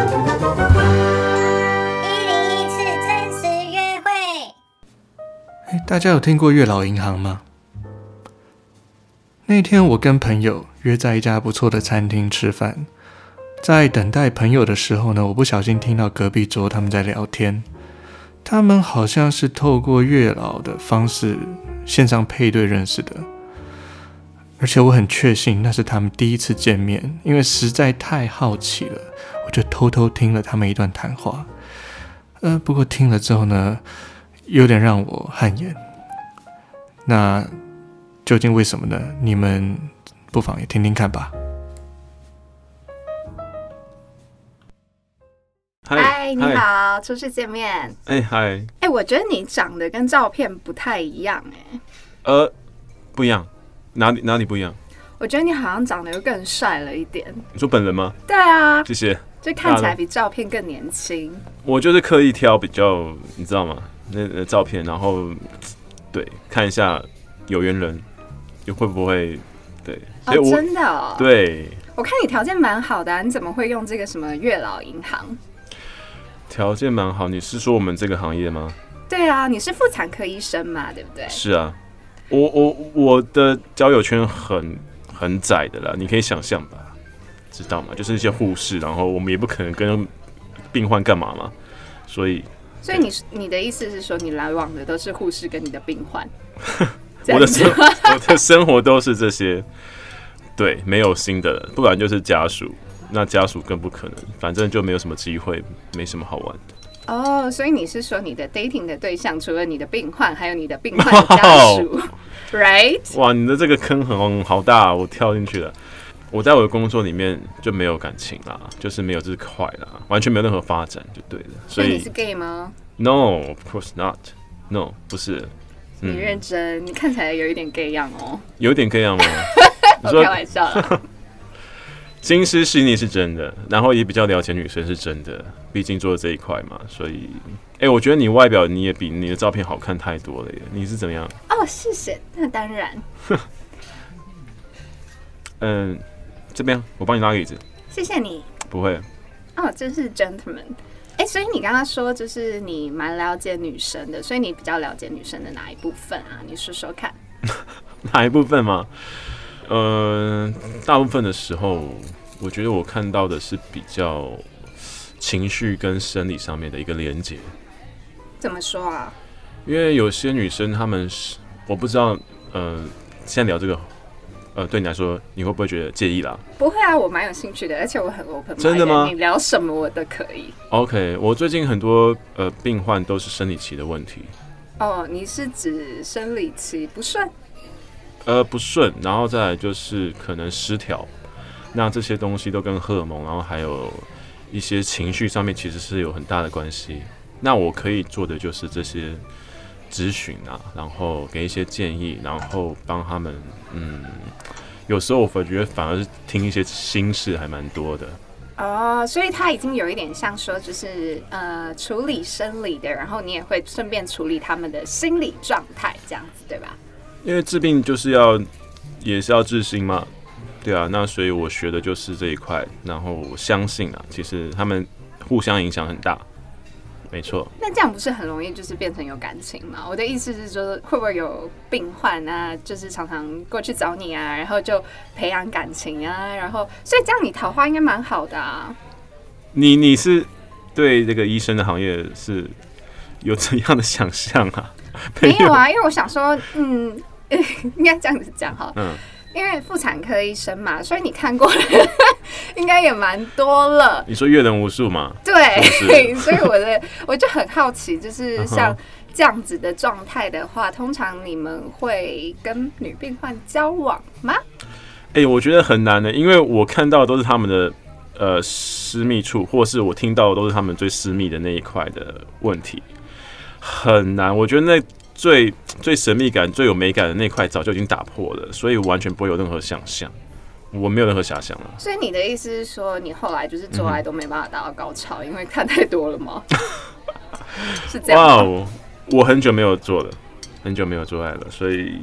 一零一次真实约会。哎，大家有听过月老银行吗？那天我跟朋友约在一家不错的餐厅吃饭，在等待朋友的时候呢，我不小心听到隔壁桌他们在聊天，他们好像是透过月老的方式线上配对认识的。而且我很确信那是他们第一次见面，因为实在太好奇了，我就偷偷听了他们一段谈话。呃，不过听了之后呢，有点让我汗颜。那究竟为什么呢？你们不妨也听听看吧。嗨，你好，初次见面。哎，嗨。哎，我觉得你长得跟照片不太一样，哎。呃，不一样。哪里哪里不一样？我觉得你好像长得又更帅了一点。你说本人吗？对啊，谢谢。就看起来比照片更年轻。我就是刻意挑比较，你知道吗？那那照片，然后对，看一下有缘人又会不会对？哦，真的哦。对。我看你条件蛮好的啊，你怎么会用这个什么月老银行？条件蛮好，你是说我们这个行业吗？对啊，你是妇产科医生嘛，对不对？是啊。我我我的交友圈很很窄的啦，你可以想象吧，知道吗？就是一些护士，然后我们也不可能跟病患干嘛嘛，所以，所以你你的意思是说，你来往的都是护士跟你的病患？我的生我的生活都是这些，对，没有新的，不然就是家属，那家属更不可能，反正就没有什么机会，没什么好玩的。哦，oh, 所以你是说你的 dating 的对象除了你的病患，还有你的病患家属 Wow，right？哇，你的这个坑很好大，我跳进去了。我在我的工作里面就没有感情啦，就是没有这块啦，完全没有任何发展，就对了。所以，你是 gay 吗？No，of course not。No，不是。你认真，嗯、你看起来有一点 gay 样哦。有点 gay 样吗？我开玩笑。心思细腻是真的，然后也比较了解女生是真的，毕竟做这一块嘛，所以，哎、欸，我觉得你外表你也比你的照片好看太多了耶，你是怎么样？哦，谢谢，那当然。嗯，这边我帮你拉个椅子。谢谢你。不会。哦，真是 gentleman。哎、欸，所以你刚刚说就是你蛮了解女生的，所以你比较了解女生的哪一部分啊？你说说看。哪一部分吗？呃，大部分的时候，我觉得我看到的是比较情绪跟生理上面的一个连接。怎么说啊？因为有些女生她们是，我不知道，呃，现在聊这个，呃，对你来说，你会不会觉得介意啦？不会啊，我蛮有兴趣的，而且我很 open。真的吗？你聊什么我都可以。OK，我最近很多呃病患都是生理期的问题。哦，你是指生理期不顺？呃，不顺，然后再来就是可能失调，那这些东西都跟荷尔蒙，然后还有一些情绪上面其实是有很大的关系。那我可以做的就是这些咨询啊，然后给一些建议，然后帮他们。嗯，有时候我觉得反而是听一些心事还蛮多的。哦，所以他已经有一点像说，就是呃处理生理的，然后你也会顺便处理他们的心理状态，这样子对吧？因为治病就是要，也是要治心嘛，对啊，那所以我学的就是这一块，然后我相信啊，其实他们互相影响很大，没错。那这样不是很容易就是变成有感情吗？我的意思是说，会不会有病患啊，就是常常过去找你啊，然后就培养感情啊，然后所以这样你桃花应该蛮好的啊。你你是对这个医生的行业是有怎样的想象啊？没有啊，因为我想说，嗯。应该这样子讲哈，嗯，因为妇产科医生嘛，所以你看过的 应该也蛮多了。你说阅人无数嘛？对，是是 所以我的我就很好奇，就是像这样子的状态的话，通常你们会跟女病患交往吗？哎、欸，我觉得很难的，因为我看到的都是他们的呃私密处，或是我听到的都是他们最私密的那一块的问题，很难。我觉得那。最最神秘感、最有美感的那块早就已经打破了，所以完全不会有任何想象，我没有任何遐想了。所以你的意思是说，你后来就是做爱都没办法达到高潮，嗯、因为看太多了吗？是这样。哇哦，我很久没有做了，很久没有做爱了，所以，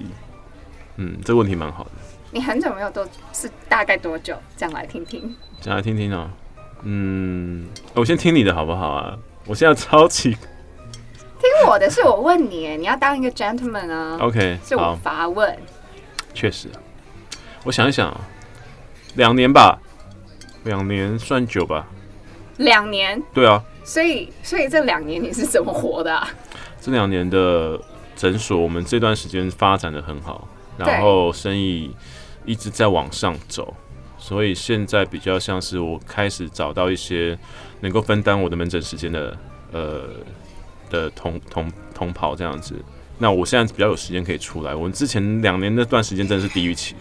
嗯，这个问题蛮好的。你很久没有做，是大概多久？讲来听听。讲来听听哦。嗯，我先听你的好不好啊？我现在超级听我的是我问你，你要当一个 gentleman 啊。OK，是我发问。确实，我想一想，两年吧，两年算久吧。两年？对啊。所以，所以这两年你是怎么活的啊？这两年的诊所，我们这段时间发展的很好，然后生意一直在往上走。所以现在比较像是我开始找到一些能够分担我的门诊时间的呃的同同同跑这样子。那我现在比较有时间可以出来。我们之前两年那段时间真的是地狱期，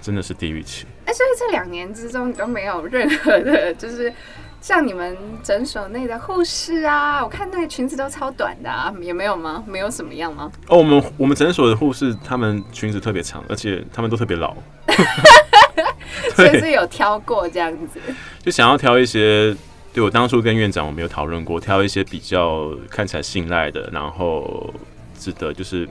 真的是地狱期。哎、欸，所以这两年之中你都没有任何的，就是像你们诊所内的护士啊，我看那个裙子都超短的啊，也没有吗？没有什么样吗？哦，我们我们诊所的护士，他们裙子特别长，而且他们都特别老。所以是有挑过这样子，就想要挑一些，对，我当初跟院长我们有讨论过，挑一些比较看起来信赖的，然后值得就是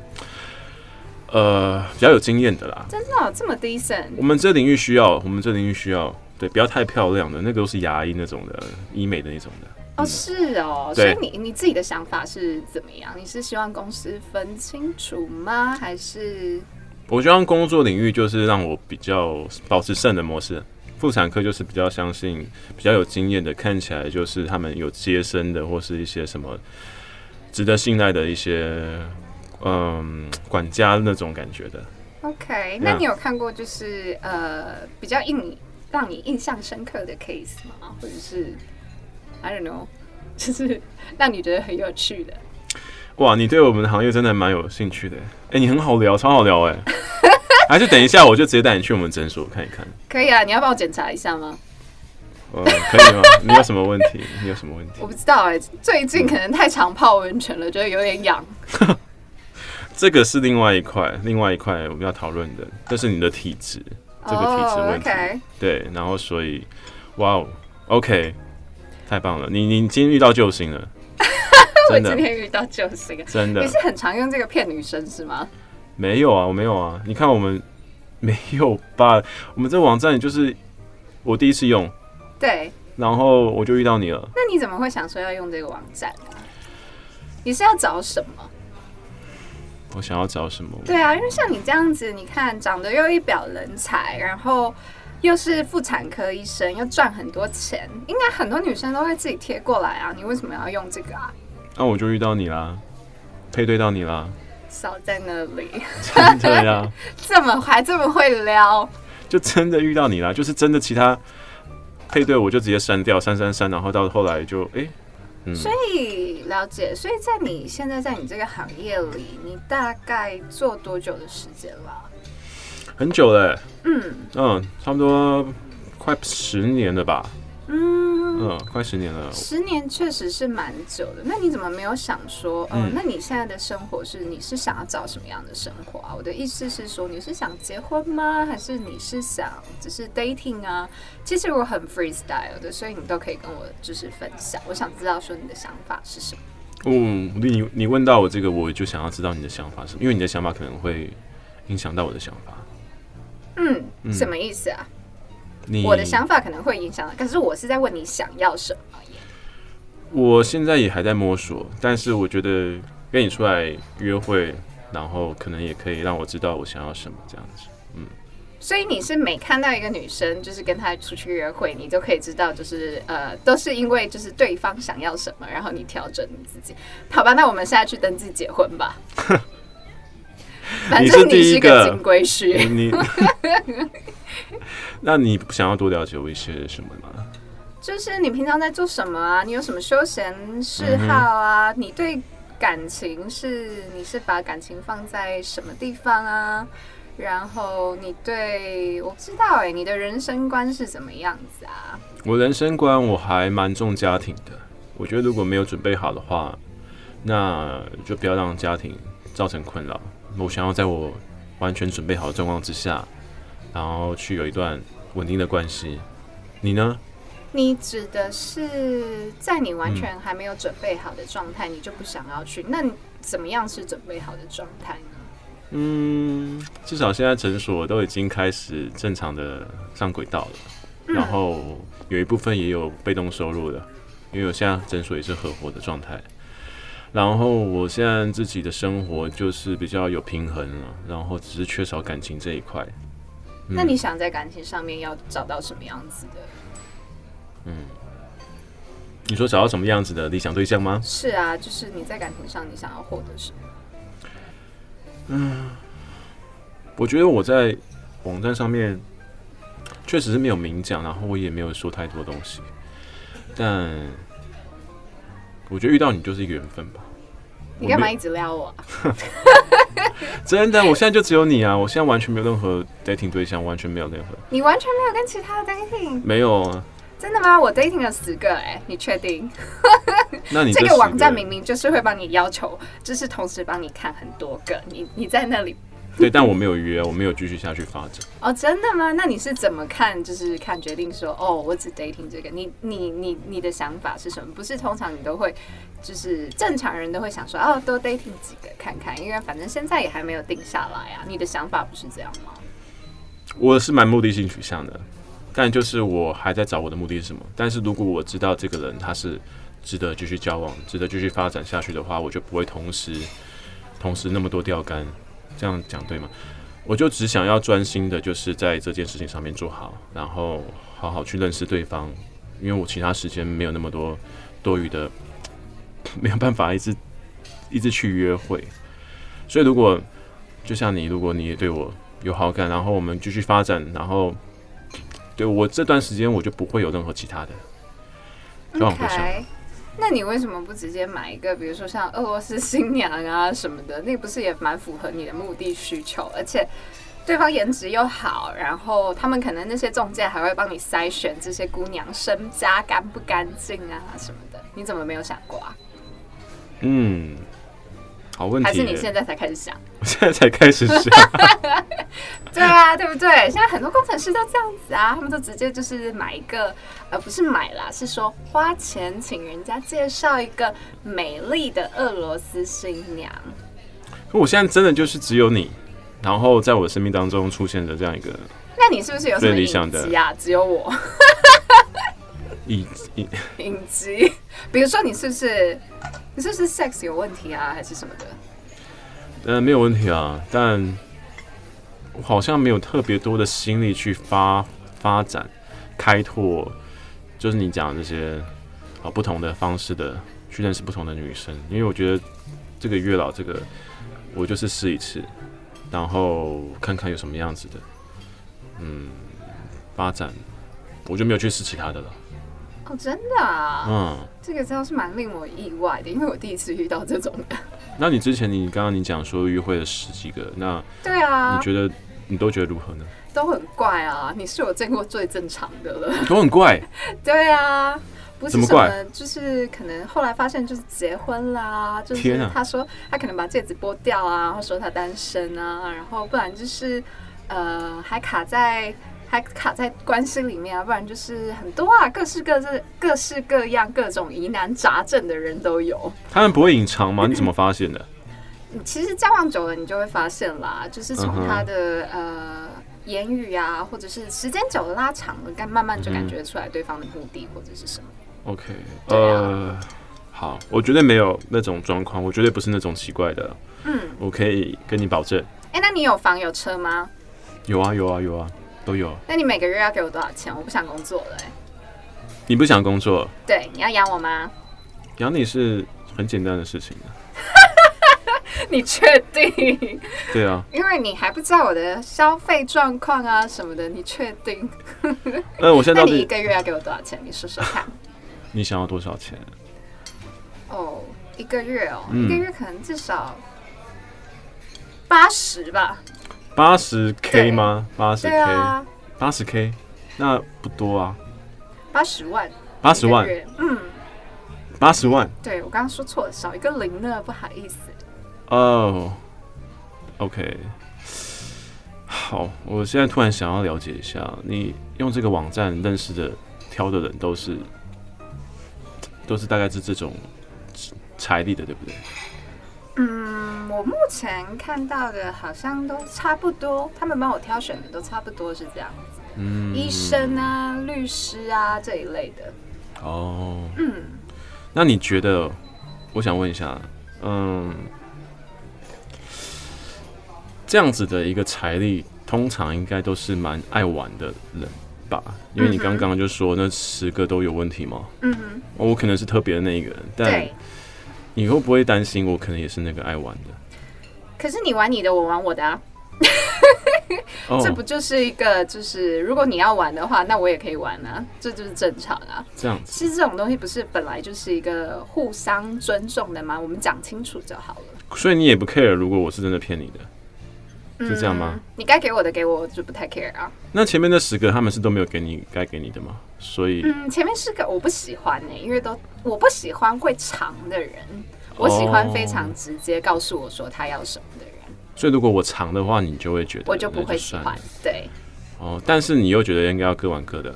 呃比较有经验的啦。真的、哦、这么 decent？我们这领域需要，我们这领域需要，对，不要太漂亮的，那个都是牙医那种的，医美的那种的。哦，是哦，所以你你自己的想法是怎么样？你是希望公司分清楚吗？还是？我希望工作领域就是让我比较保持圣人模式，妇产科就是比较相信比较有经验的，看起来就是他们有接生的或是一些什么值得信赖的一些嗯管家那种感觉的。OK，那你有看过就是呃比较印让你印象深刻的 case 吗？或者是 I don't know，就是让你觉得很有趣的？哇，你对我们的行业真的蛮有兴趣的，哎、欸，你很好聊，超好聊，哎，还是等一下我就直接带你去我们诊所看一看。可以啊，你要帮我检查一下吗？呃，可以吗？你有什么问题？你有什么问题？我不知道哎，最近可能太常泡温泉了，觉得有点痒。这个是另外一块，另外一块我们要讨论的，这是你的体质，这个体质问题。Oh, okay. 对，然后所以，哇哦，OK，太棒了，你你今天遇到救星了。我今天遇到救星，真的。你是很常用这个骗女生是吗？没有啊，我没有啊。你看我们 没有吧？我们这网站就是我第一次用，对，然后我就遇到你了。那你怎么会想说要用这个网站呢？你是要找什么？我想要找什么？对啊，因为像你这样子，你看长得又一表人才，然后又是妇产科医生，又赚很多钱，应该很多女生都会自己贴过来啊。你为什么要用这个啊？那、啊、我就遇到你啦，配对到你啦，少在那里，真的呀，这么还这么会撩，就真的遇到你啦，就是真的其他配对我就直接删掉，删删删，然后到后来就哎、欸，嗯，所以了解，所以在你现在在你这个行业里，你大概做多久的时间了？很久了、欸，嗯。嗯，差不多快十年了吧。嗯嗯，快十年了。十年确实是蛮久的。那你怎么没有想说，嗯、呃，那你现在的生活是你是想要找什么样的生活啊？我的意思是说，你是想结婚吗？还是你是想只是 dating 啊？其实我很 freestyle 的，所以你都可以跟我就是分享。我想知道说你的想法是什么。嗯，你你问到我这个，我就想要知道你的想法是什么，因为你的想法可能会影响到我的想法。嗯，什么意思啊？你我的想法可能会影响，可是我是在问你想要什么。我现在也还在摸索，但是我觉得跟你出来约会，然后可能也可以让我知道我想要什么这样子。嗯，所以你是每看到一个女生，就是跟她出去约会，你就可以知道，就是呃，都是因为就是对方想要什么，然后你调整你自己。好吧，那我们现在去登记结婚吧。反正你是个金龟婿。你。那你想要多了解我一些什么吗？就是你平常在做什么啊？你有什么休闲嗜好啊？嗯、你对感情是你是把感情放在什么地方啊？然后你对我不知道哎、欸，你的人生观是怎么样子啊？我人生观我还蛮重家庭的。我觉得如果没有准备好的话，那就不要让家庭造成困扰。我想要在我完全准备好的状况之下。然后去有一段稳定的关系，你呢？你指的是在你完全还没有准备好的状态，嗯、你就不想要去？那怎么样是准备好的状态呢？嗯，至少现在诊所都已经开始正常的上轨道了，嗯、然后有一部分也有被动收入的，因为我现在诊所也是合伙的状态。然后我现在自己的生活就是比较有平衡了，然后只是缺少感情这一块。嗯、那你想在感情上面要找到什么样子的？嗯，你说找到什么样子的理想对象吗？是啊，就是你在感情上你想要获得什么？嗯，我觉得我在网站上面确实是没有明讲，然后我也没有说太多东西，但。我觉得遇到你就是一个缘分吧。你干嘛一直撩我？真的，我现在就只有你啊！我现在完全没有任何 dating 对象，完全没有任何。你完全没有跟其他的 dating？没有啊。真的吗？我 dating 了十个哎、欸，你确定？那你这个网站明明就是会帮你要求，就是同时帮你看很多个，你你在那里。对，但我没有约，我没有继续下去发展。哦，真的吗？那你是怎么看？就是看决定说，哦，我只 dating 这个。你你你你的想法是什么？不是通常你都会，就是正常人都会想说，哦，多 dating 几个看看，因为反正现在也还没有定下来啊。你的想法不是这样吗？我是蛮目的性取向的，但就是我还在找我的目的是什么。但是如果我知道这个人他是值得继续交往、值得继续发展下去的话，我就不会同时同时那么多钓竿。这样讲对吗？我就只想要专心的，就是在这件事情上面做好，然后好好去认识对方，因为我其他时间没有那么多多余的，没有办法一直一直去约会。所以如果就像你，如果你也对我有好感，然后我们继续发展，然后对我这段时间我就不会有任何其他的。Okay. 那你为什么不直接买一个，比如说像俄罗斯新娘啊什么的，那不是也蛮符合你的目的需求？而且对方颜值又好，然后他们可能那些中介还会帮你筛选这些姑娘身家干不干净啊什么的，你怎么没有想过啊？嗯。好问题，还是你现在才开始想？我现在才开始想。对啊，对不对？现在很多工程师都这样子啊，他们都直接就是买一个，呃，不是买啦，是说花钱请人家介绍一个美丽的俄罗斯新娘。可我现在真的就是只有你，然后在我生命当中出现的这样一个。那你是不是有什么隐疾啊？只有我。隐隐隐疾，比如说你是不是你是不是 sex 有问题啊，还是什么的？呃，没有问题啊，但我好像没有特别多的心力去发发展、开拓，就是你讲的这些啊不同的方式的去认识不同的女生，因为我觉得这个月老这个我就是试一次，然后看看有什么样子的，嗯，发展我就没有去试其他的了。哦，真的啊，嗯，这个真的是蛮令我意外的，因为我第一次遇到这种的。那你之前你刚刚你讲说约会了十几个，那对啊，你觉得你都觉得如何呢？都很怪啊，你是我见过最正常的了。都很怪。对啊，不是什么？就是可能后来发现就是结婚啦，就是他说他可能把戒指剥掉啊，或说他单身啊，然后不然就是呃还卡在。还卡在关系里面啊，不然就是很多啊，各式各式、各式各样、各种疑难杂症的人都有。他们不会隐藏吗？你怎么发现的？其实交往久了，你就会发现啦，就是从他的、uh. 呃言语啊，或者是时间久了拉长了，该慢慢就感觉出来对方的目的或者是什么。OK，呃，好，我绝对没有那种状况，我绝对不是那种奇怪的。嗯，我可以跟你保证。哎、欸，那你有房有车吗？有啊，有啊，有啊。都有。那你每个月要给我多少钱？我不想工作了、欸。你不想工作？对，你要养我吗？养你是很简单的事情。你确定？对啊。因为你还不知道我的消费状况啊什么的，你确定？呃，我现在到底那你一个月要给我多少钱？你说说看。你想要多少钱？哦，一个月哦，嗯、一个月可能至少八十吧。八十 K 吗？八十 K，八十 K，那不多啊。八十万，八十万，嗯，八十万。对，我刚刚说错了，少一个零呢，不好意思。哦、oh，OK，好，我现在突然想要了解一下，你用这个网站认识的、挑的人都是，都是大概是这种财力的，对不对？嗯，我目前看到的好像都差不多，他们帮我挑选的都差不多是这样子。嗯，医生啊、律师啊这一类的。哦，嗯，那你觉得？我想问一下，嗯，这样子的一个财力，通常应该都是蛮爱玩的人吧？因为你刚刚就说那十个都有问题吗？嗯哼，我可能是特别的那一个人，但你会不会担心我可能也是那个爱玩的？可是你玩你的，我玩我的啊。哦、这不就是一个，就是如果你要玩的话，那我也可以玩啊，这就是正常啊。这样子，其实这种东西不是本来就是一个互相尊重的吗？我们讲清楚就好了。所以你也不 care，如果我是真的骗你的，是这样吗？嗯、你该给我的给我，我就不太 care 啊。那前面那十个他们是都没有给你该给你的吗？所以，嗯，前面十个我不喜欢呢、欸，因为都我不喜欢会藏的人，我喜欢非常直接告诉我说他要什么的人。所以如果我长的话，你就会觉得我就不会喜欢。对，哦，但是你又觉得应该要各玩各的。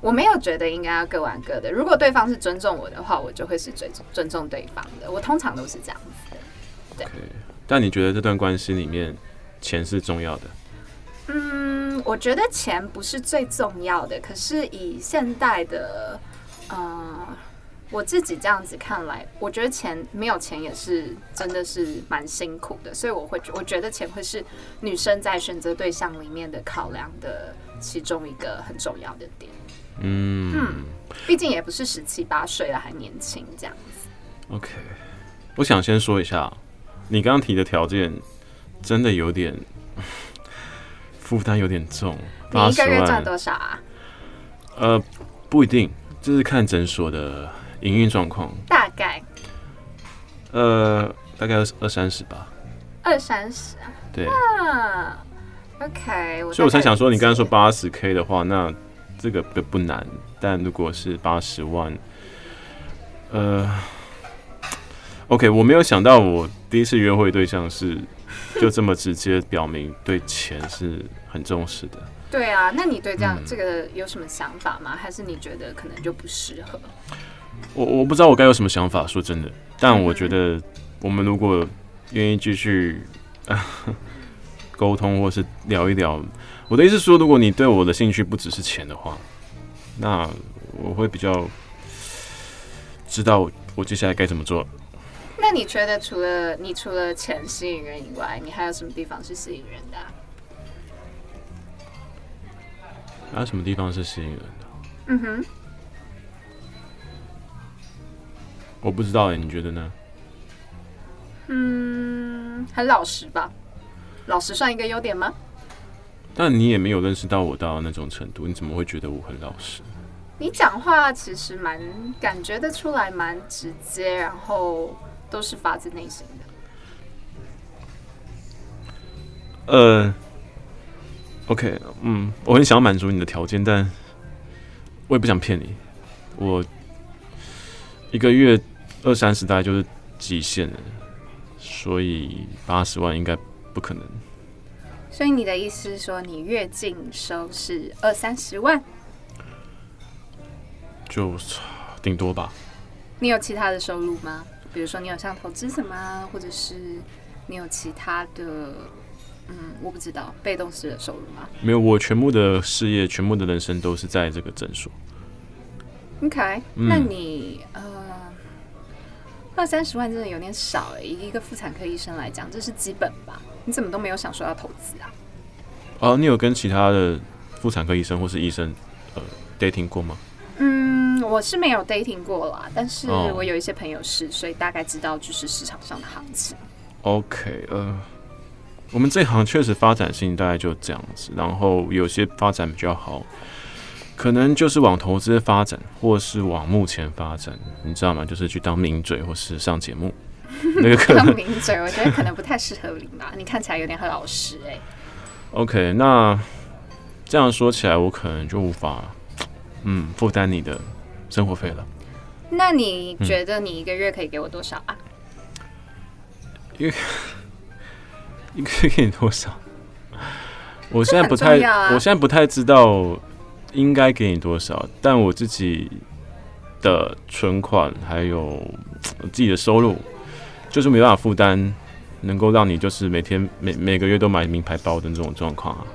我没有觉得应该要各玩各的。如果对方是尊重我的话，我就会是尊尊重对方的。我通常都是这样子的。对。Okay. 但你觉得这段关系里面钱是重要的？嗯，我觉得钱不是最重要的。可是以现代的，呃。我自己这样子看来，我觉得钱没有钱也是真的是蛮辛苦的，所以我会我觉得钱会是女生在选择对象里面的考量的其中一个很重要的点。嗯嗯，毕竟也不是十七八岁了，还年轻这样子。OK，我想先说一下，你刚刚提的条件真的有点 负担有点重。你一个月赚多少啊？呃，不一定，就是看诊所的。营运状况大概，呃，大概二二三十吧。二三十啊？对。啊，OK。所以我才想说，你刚刚说八十 K 的话，那这个不不难。但如果是八十万，呃，OK，我没有想到我第一次约会对象是就这么直接表明对钱是很重视的。对啊，那你对这样、嗯、这个有什么想法吗？还是你觉得可能就不适合？我我不知道我该有什么想法，说真的，但我觉得我们如果愿意继续 沟通或是聊一聊，我的意思是说，如果你对我的兴趣不只是钱的话，那我会比较知道我接下来该怎么做。那你觉得除了你除了钱吸引人以外，你还有什么地方是吸引人的啊？还有什么地方是吸引人的？嗯哼。我不知道哎，你觉得呢？嗯，很老实吧？老实算一个优点吗？但你也没有认识到我到那种程度，你怎么会觉得我很老实？你讲话其实蛮感觉得出来，蛮直接，然后都是发自内心的。呃，OK，嗯，我很想要满足你的条件，但我也不想骗你，我一个月。二三十大概就是极限了，所以八十万应该不可能。所以你的意思是说，你月净收是二三十万？就顶多吧。你有其他的收入吗？比如说你有像投资什么，或者是你有其他的，嗯，我不知道，被动式的收入吗？没有，我全部的事业，全部的人生都是在这个诊所。OK，嗯，那你呃。二三十万真的有点少哎、欸，以一个妇产科医生来讲，这是基本吧？你怎么都没有想说要投资啊？哦，你有跟其他的妇产科医生或是医生呃 dating 过吗？嗯，我是没有 dating 过啦，但是我有一些朋友是，所以大概知道就是市场上的行情。OK，呃，我们这行确实发展性大概就这样子，然后有些发展比较好。可能就是往投资发展，或是往目前发展，你知道吗？就是去当名嘴，或是上节目。那个可能当名嘴，我觉得可能不太适合你吧。你看起来有点很老实哎、欸。OK，那这样说起来，我可能就无法嗯负担你的生活费了。那你觉得你一个月可以给我多少啊？一个 一个月给你多少？我现在不太，啊、我现在不太知道。应该给你多少？但我自己的存款还有自己的收入，就是没办法负担，能够让你就是每天每每个月都买名牌包的这种状况啊。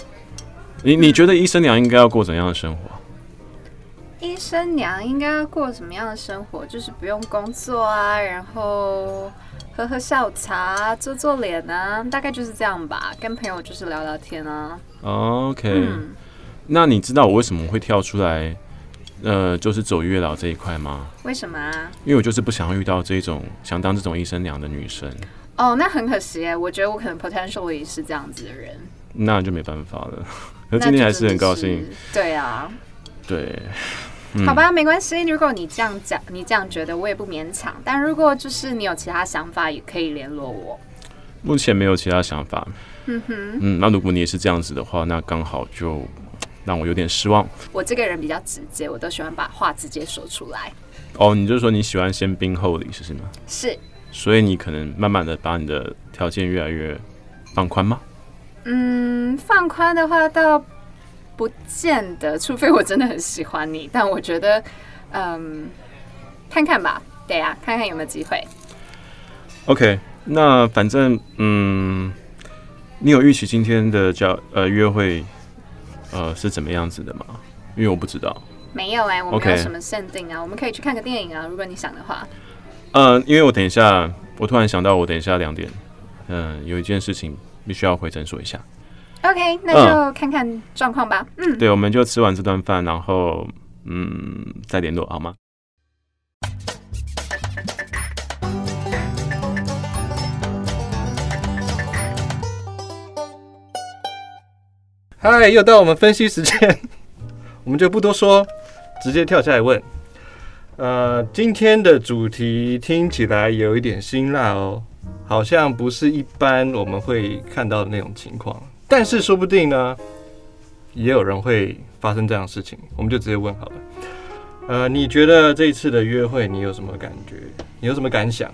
你你觉得医生娘应该要过怎样的生活？医生娘应该要过什么样的生活？就是不用工作啊，然后喝喝下午茶，做做脸啊，大概就是这样吧。跟朋友就是聊聊天啊。OK，、嗯、那你知道我为什么会跳出来，呃，就是走月老这一块吗？为什么啊？因为我就是不想要遇到这种想当这种医生娘的女生。哦，那很可惜哎，我觉得我可能 potentially 是这样子的人。那就没办法了。那今天还是很高兴。对啊。对。嗯、好吧，没关系。如果你这样讲，你这样觉得，我也不勉强。但如果就是你有其他想法，也可以联络我。目前没有其他想法。嗯哼。嗯，那如果你也是这样子的话，那刚好就让我有点失望。我这个人比较直接，我都喜欢把话直接说出来。哦，你就说你喜欢先兵后礼，是吗？是。所以你可能慢慢的把你的条件越来越放宽吗？嗯，放宽的话倒。不见得，除非我真的很喜欢你。但我觉得，嗯，看看吧，对呀、啊，看看有没有机会。OK，那反正，嗯，你有预期今天的叫呃约会，呃是怎么样子的吗？因为我不知道。没有哎、欸，我没有什么限定啊.我们可以去看个电影啊，如果你想的话。呃，因为我等一下，我突然想到，我等一下两点，嗯，有一件事情必须要回诊所一下。OK，那就看看状况吧。嗯，嗯对，我们就吃完这顿饭，然后嗯再联络好吗？嗨，又到我们分析时间，我们就不多说，直接跳下来问。呃，今天的主题听起来有一点辛辣哦，好像不是一般我们会看到的那种情况。但是说不定呢，也有人会发生这样的事情，我们就直接问好了。呃，你觉得这一次的约会你有什么感觉？你有什么感想？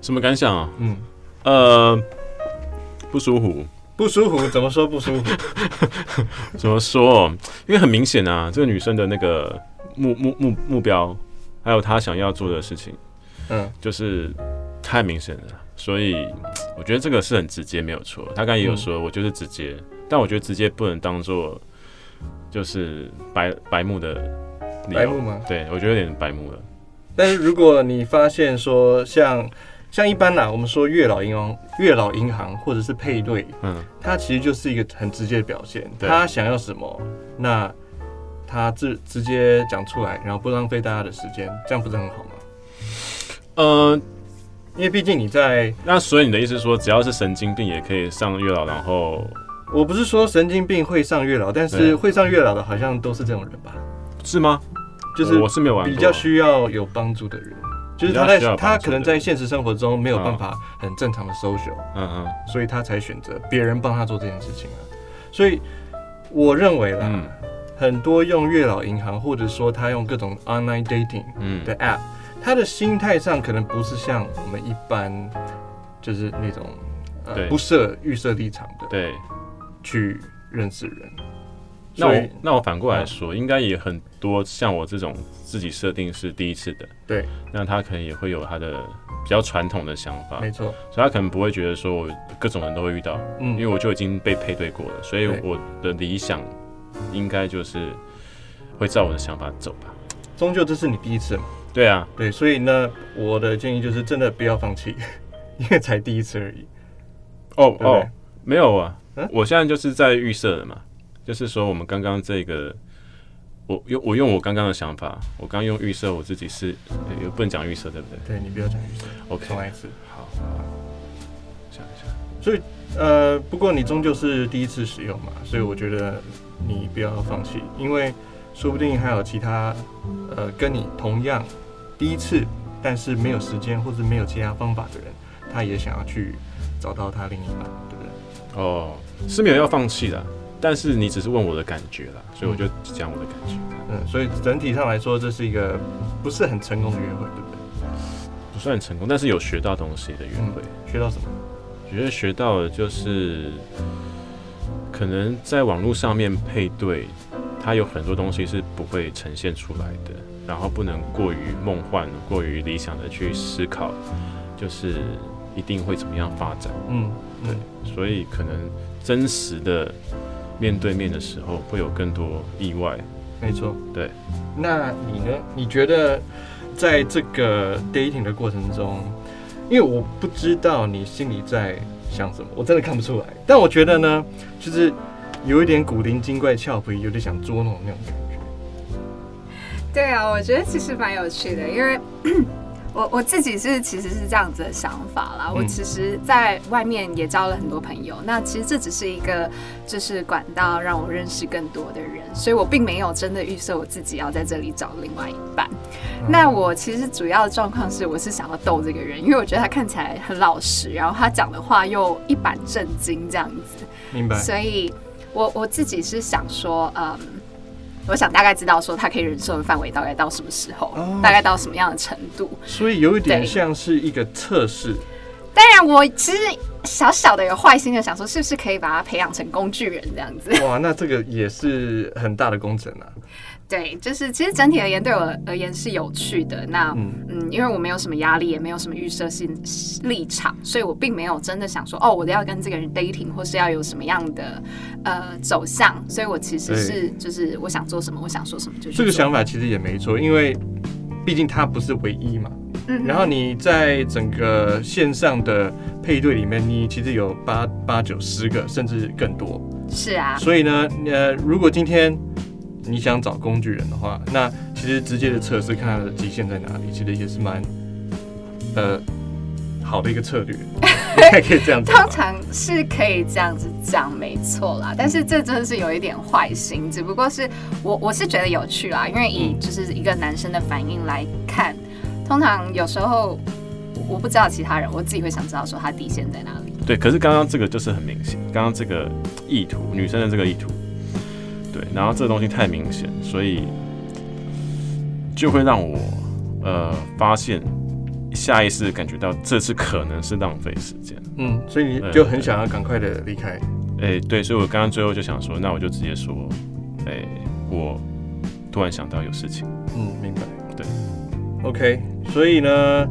什么感想啊？嗯，呃，不舒服。不舒服？怎么说不舒服？怎么说？因为很明显啊，这个女生的那个目目目目标，还有她想要做的事情，嗯，就是太明显了。所以我觉得这个是很直接，没有错。他刚才也有说，我就是直接，嗯、但我觉得直接不能当做就是白白目的理由。白目吗？对，我觉得有点白目了。但是如果你发现说像，像像一般呐，我们说月老银行、月老银行或者是配对，嗯，它其实就是一个很直接的表现。对他想要什么，那他直直接讲出来，然后不浪费大家的时间，这样不是很好吗？呃。因为毕竟你在那，所以你的意思是说，只要是神经病也可以上月老？然后我不是说神经病会上月老，但是会上月老的好像都是这种人吧？是吗？就是我是没有玩过，比较需要有帮助的人，就是他在他可能在现实生活中没有办法很正常的 social，嗯嗯，所以他才选择别人帮他做这件事情啊。所以我认为啦，很多用月老银行，或者说他用各种 online dating 的 app。他的心态上可能不是像我们一般，就是那种呃不设预设立场的，对，去认识人。那我那我反过来说，应该也很多像我这种自己设定是第一次的，对，那他可能也会有他的比较传统的想法，没错，所以他可能不会觉得说我各种人都会遇到，嗯，因为我就已经被配对过了，所以我的理想应该就是会照我的想法走吧。终究这是你第一次嘛。对啊，对，所以呢，我的建议就是真的不要放弃，因为才第一次而已。哦哦，没有啊，嗯、我现在就是在预设了嘛，就是说我们刚刚这个，我用我用我刚刚的想法，我刚用预设我自己是，也不能讲预设，对不对？对，你不要讲预设，OK，重来一次。好，好，想一下。所以呃，不过你终究是第一次使用嘛，所以我觉得你不要放弃，因为说不定还有其他呃跟你同样。第一次，但是没有时间或者没有其他方法的人，他也想要去找到他另一半，对不对？哦，是没有要放弃的，但是你只是问我的感觉啦，所以我就讲我的感觉。嗯，所以整体上来说，这是一个不是很成功的约会，对不对？不算成功，但是有学到东西的约会。嗯，学到什么？觉得学到的就是，可能在网络上面配对，它有很多东西是不会呈现出来的。然后不能过于梦幻、过于理想的去思考，就是一定会怎么样发展。嗯，对，所以可能真实的面对面的时候会有更多意外。没错，对。那你呢？你觉得在这个 dating 的过程中，因为我不知道你心里在想什么，我真的看不出来。但我觉得呢，就是有一点古灵精怪、俏皮，有点想捉弄那种感觉。对啊，我觉得其实蛮有趣的，因为。我我自己是其实是这样子的想法啦。我其实在外面也交了很多朋友，那其实这只是一个就是管道，让我认识更多的人，所以我并没有真的预设我自己要在这里找另外一半。那我其实主要的状况是，我是想要逗这个人，因为我觉得他看起来很老实，然后他讲的话又一板正经这样子。明白。所以我我自己是想说，嗯。我想大概知道说他可以忍受的范围大概到什么时候，哦、大概到什么样的程度，所以有一点像是一个测试。当然，我其实小小的有坏心的想说，是不是可以把他培养成工具人这样子？哇，那这个也是很大的工程啊。对，就是其实整体而言，对我而言是有趣的。那嗯，嗯，因为我没有什么压力，也没有什么预设性立场，所以我并没有真的想说，哦，我要跟这个人 dating，或是要有什么样的呃走向。所以我其实是就是我想做什么，我想说什么就。这个想法其实也没错，因为毕竟他不是唯一嘛。嗯。然后你在整个线上的配对里面，你其实有八八九十个，甚至更多。是啊。所以呢，呃，如果今天。你想找工具人的话，那其实直接的测试看他的极限在哪里，其实也是蛮呃好的一个策略，可以这样子。通常是可以这样子讲，没错啦。但是这真的是有一点坏心，只不过是我我是觉得有趣啦，因为以就是一个男生的反应来看，通常有时候我不知道其他人，我自己会想知道说他底线在哪里。对，可是刚刚这个就是很明显，刚刚这个意图，女生的这个意图。对，然后这个东西太明显，所以就会让我呃发现下意识感觉到这次可能是浪费时间。嗯，所以你就很想要赶快的离开。哎，对，所以我刚刚最后就想说，那我就直接说，哎，我突然想到有事情。嗯，明白。对，OK，所以呢，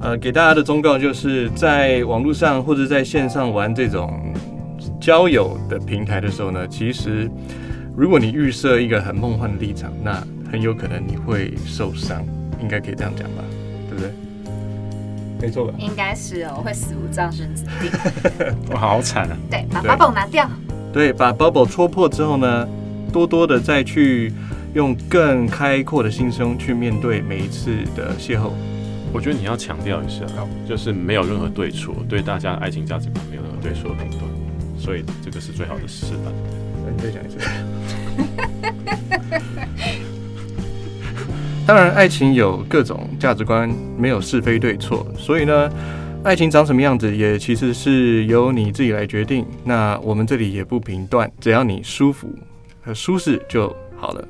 呃，给大家的忠告就是在网络上或者在线上玩这种交友的平台的时候呢，其实。如果你预设一个很梦幻的立场，那很有可能你会受伤，应该可以这样讲吧，对不对？没错吧？应该是哦，会死无葬身之地。我好惨啊！对，把 bubble 拿掉。对，把 bubble 戳破之后呢，多多的再去用更开阔的心胸去面对每一次的邂逅。我觉得你要强调一下，就是没有任何对错，对大家的爱情价值观没有任何对错的评断，所以这个是最好的示范。你再讲一次。当然，爱情有各种价值观，没有是非对错。所以呢，爱情长什么样子，也其实是由你自己来决定。那我们这里也不评断，只要你舒服和舒适就好了。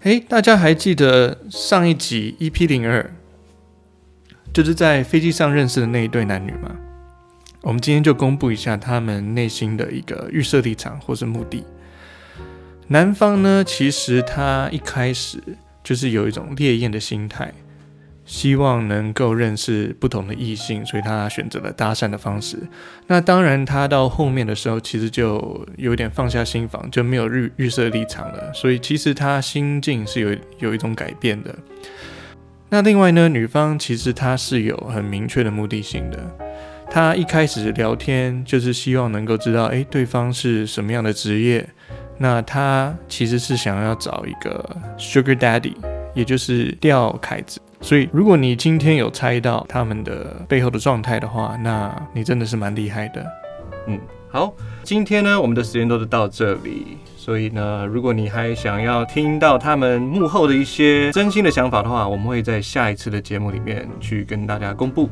嘿，大家还记得上一集 EP 零二，就是在飞机上认识的那一对男女吗？我们今天就公布一下他们内心的一个预设立场或是目的。男方呢，其实他一开始就是有一种猎艳的心态，希望能够认识不同的异性，所以他选择了搭讪的方式。那当然，他到后面的时候，其实就有点放下心防，就没有预预设立场了。所以其实他心境是有有一种改变的。那另外呢，女方其实她是有很明确的目的性的。她一开始聊天就是希望能够知道，诶，对方是什么样的职业。那他其实是想要找一个 Sugar Daddy，也就是钓凯子。所以，如果你今天有猜到他们的背后的状态的话，那你真的是蛮厉害的。嗯，好，今天呢，我们的时间都是到这里。所以呢，如果你还想要听到他们幕后的一些真心的想法的话，我们会在下一次的节目里面去跟大家公布。